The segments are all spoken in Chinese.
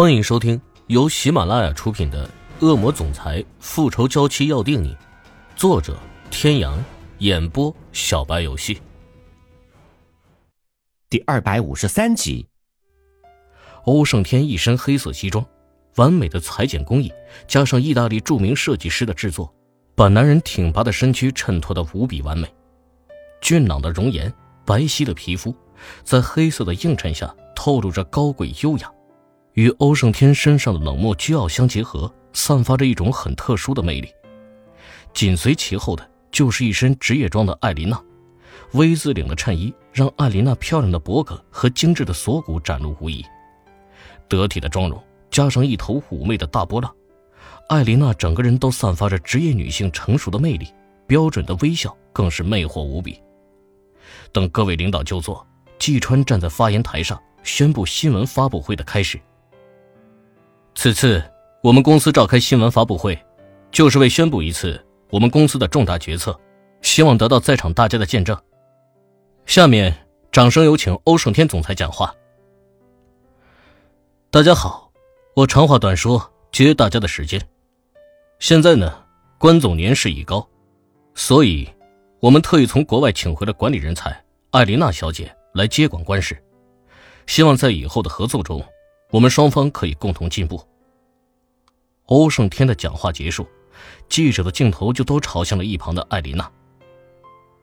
欢迎收听由喜马拉雅出品的《恶魔总裁复仇娇妻要定你》，作者：天阳，演播：小白游戏。第二百五十三集。欧胜天一身黑色西装，完美的裁剪工艺，加上意大利著名设计师的制作，把男人挺拔的身躯衬托的无比完美。俊朗的容颜，白皙的皮肤，在黑色的映衬下透露着高贵优雅。与欧胜天身上的冷漠倨傲相结合，散发着一种很特殊的魅力。紧随其后的就是一身职业装的艾琳娜，V 字领的衬衣让艾琳娜漂亮的脖颈和精致的锁骨展露无遗。得体的妆容加上一头妩媚的大波浪，艾琳娜整个人都散发着职业女性成熟的魅力，标准的微笑更是魅惑无比。等各位领导就座，季川站在发言台上宣布新闻发布会的开始。此次我们公司召开新闻发布会，就是为宣布一次我们公司的重大决策，希望得到在场大家的见证。下面掌声有请欧胜天总裁讲话。大家好，我长话短说，节约大家的时间。现在呢，关总年事已高，所以，我们特意从国外请回了管理人才艾琳娜小姐来接管官事，希望在以后的合作中。我们双方可以共同进步。欧胜天的讲话结束，记者的镜头就都朝向了一旁的艾琳娜。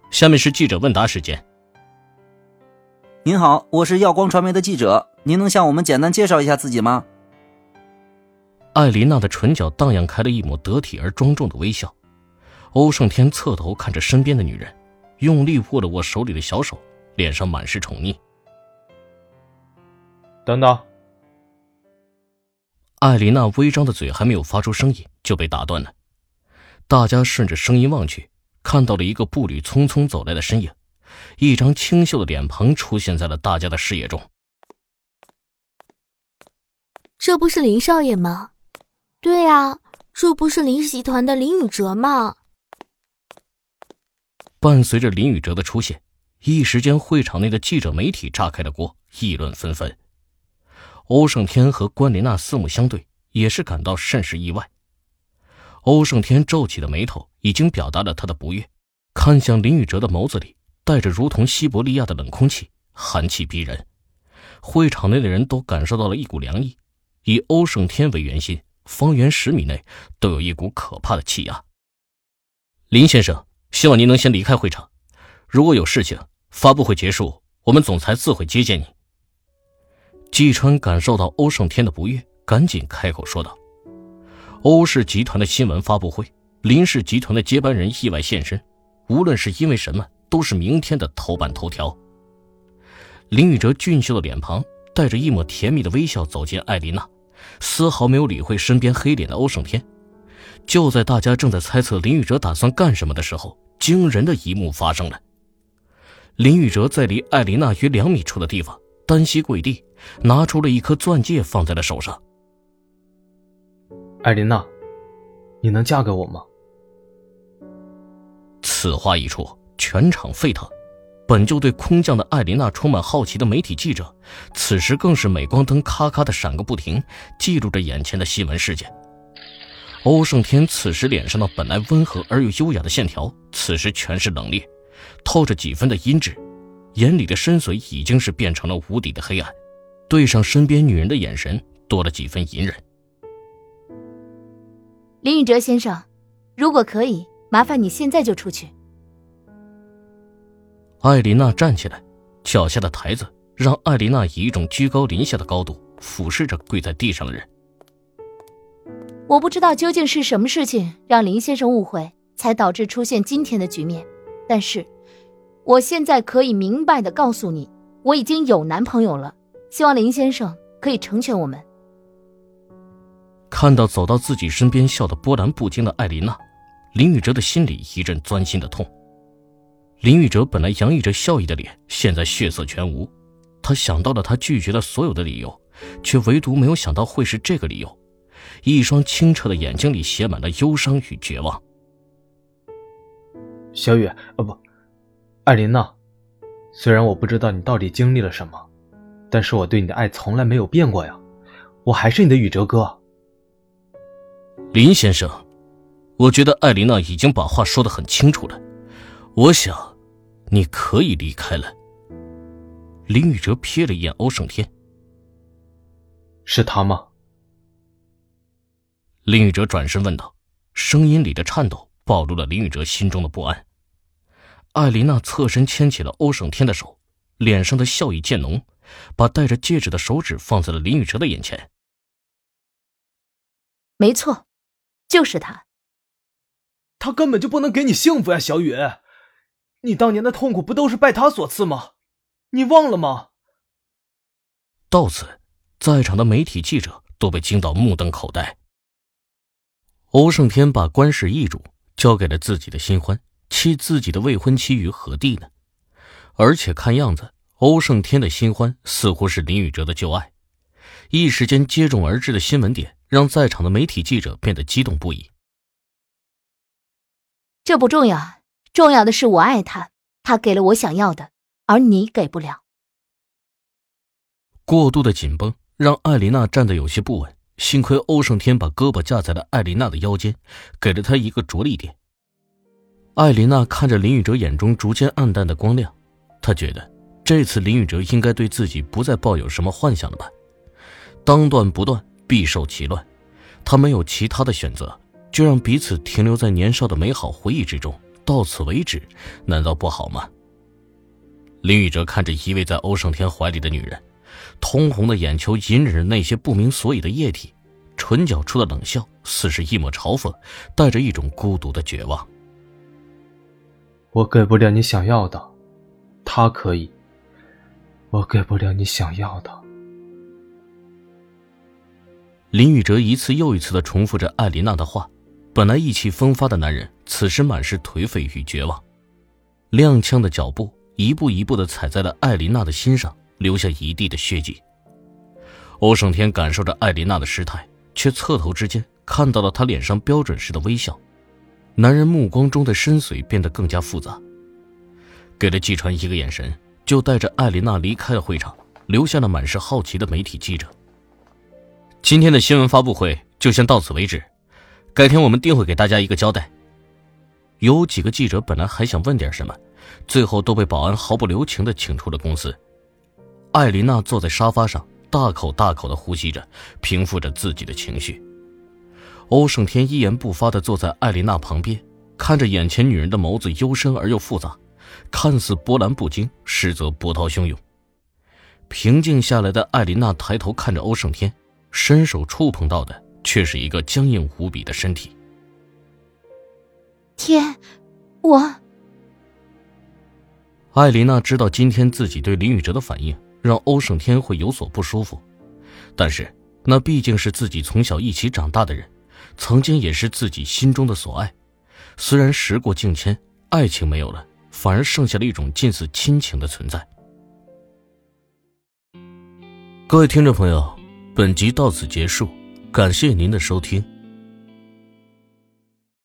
下面是记者问答时间。您好，我是耀光传媒的记者，您能向我们简单介绍一下自己吗？艾琳娜的唇角荡漾开了一抹得体而庄重的微笑。欧胜天侧头看着身边的女人，用力握了握手里的小手，脸上满是宠溺。等等。艾琳娜微张的嘴还没有发出声音，就被打断了。大家顺着声音望去，看到了一个步履匆匆走来的身影，一张清秀的脸庞出现在了大家的视野中。这不是林少爷吗？对呀，这不是林氏集团的林宇哲吗？伴随着林宇哲的出现，一时间会场内的记者媒体炸开了锅，议论纷纷。欧胜天和关莲娜四目相对，也是感到甚是意外。欧胜天皱起的眉头已经表达了他的不悦，看向林宇哲的眸子里带着如同西伯利亚的冷空气，寒气逼人。会场内的人都感受到了一股凉意，以欧胜天为圆心，方圆十米内都有一股可怕的气压。林先生，希望您能先离开会场。如果有事情，发布会结束，我们总裁自会接见你。季川感受到欧胜天的不悦，赶紧开口说道：“欧氏集团的新闻发布会，林氏集团的接班人意外现身，无论是因为什么，都是明天的头版头条。”林宇哲俊秀的脸庞带着一抹甜蜜的微笑走进艾琳娜，丝毫没有理会身边黑脸的欧胜天。就在大家正在猜测林宇哲打算干什么的时候，惊人的一幕发生了：林宇哲在离艾琳娜约两米处的地方。单膝跪地，拿出了一颗钻戒，放在了手上。艾琳娜，你能嫁给我吗？此话一出，全场沸腾。本就对空降的艾琳娜充满好奇的媒体记者，此时更是镁光灯咔咔的闪个不停，记录着眼前的新闻事件。欧胜天此时脸上的本来温和而又优雅的线条，此时全是冷冽，透着几分的阴鸷。眼里的深邃已经是变成了无底的黑暗，对上身边女人的眼神多了几分隐忍。林宇哲先生，如果可以，麻烦你现在就出去。艾琳娜站起来，脚下的台子让艾琳娜以一种居高临下的高度俯视着跪在地上的人。我不知道究竟是什么事情让林先生误会，才导致出现今天的局面，但是。我现在可以明白的告诉你，我已经有男朋友了。希望林先生可以成全我们。看到走到自己身边笑得波澜不惊的艾琳娜，林宇哲的心里一阵钻心的痛。林宇哲本来洋溢着笑意的脸，现在血色全无。他想到了他拒绝了所有的理由，却唯独没有想到会是这个理由。一双清澈的眼睛里写满了忧伤与绝望。小雨，呃，不。艾琳娜，虽然我不知道你到底经历了什么，但是我对你的爱从来没有变过呀。我还是你的宇哲哥。林先生，我觉得艾琳娜已经把话说的很清楚了，我想，你可以离开了。林宇哲瞥了一眼欧胜天，是他吗？林宇哲转身问道，声音里的颤抖暴露了林宇哲心中的不安。艾琳娜侧身牵起了欧胜天的手，脸上的笑意渐浓，把戴着戒指的手指放在了林宇哲的眼前。没错，就是他。他根本就不能给你幸福呀，小雨。你当年的痛苦不都是拜他所赐吗？你忘了吗？到此，在场的媒体记者都被惊到目瞪口呆。欧胜天把官氏易主交给了自己的新欢。弃自己的未婚妻于何地呢？而且看样子，欧胜天的新欢似乎是林宇哲的旧爱。一时间接踵而至的新闻点，让在场的媒体记者变得激动不已。这不重要，重要的是我爱他，他给了我想要的，而你给不了。过度的紧绷让艾琳娜站得有些不稳，幸亏欧胜天把胳膊架在了艾琳娜的腰间，给了她一个着力点。艾琳娜看着林宇哲眼中逐渐暗淡的光亮，她觉得这次林宇哲应该对自己不再抱有什么幻想了吧？当断不断，必受其乱。他没有其他的选择，就让彼此停留在年少的美好回忆之中，到此为止，难道不好吗？林宇哲看着依偎在欧胜天怀里的女人，通红的眼球隐忍着那些不明所以的液体，唇角处的冷笑似是一抹嘲讽，带着一种孤独的绝望。我给不了你想要的，他可以。我给不了你想要的。林宇哲一次又一次的重复着艾琳娜的话，本来意气风发的男人，此时满是颓废与绝望。踉跄的脚步一步一步的踩在了艾琳娜的心上，留下一地的血迹。欧胜天感受着艾琳娜的失态，却侧头之间看到了她脸上标准式的微笑。男人目光中的深邃变得更加复杂，给了季传一个眼神，就带着艾琳娜离开了会场，留下了满是好奇的媒体记者。今天的新闻发布会就先到此为止，改天我们定会给大家一个交代。有几个记者本来还想问点什么，最后都被保安毫不留情的请出了公司。艾琳娜坐在沙发上，大口大口的呼吸着，平复着自己的情绪。欧胜天一言不发地坐在艾琳娜旁边，看着眼前女人的眸子幽深而又复杂，看似波澜不惊，实则波涛汹涌。平静下来的艾琳娜抬头看着欧胜天，伸手触碰到的却是一个僵硬无比的身体。天，我……艾琳娜知道今天自己对林宇哲的反应让欧胜天会有所不舒服，但是那毕竟是自己从小一起长大的人。曾经也是自己心中的所爱，虽然时过境迁，爱情没有了，反而剩下了一种近似亲情的存在。各位听众朋友，本集到此结束，感谢您的收听。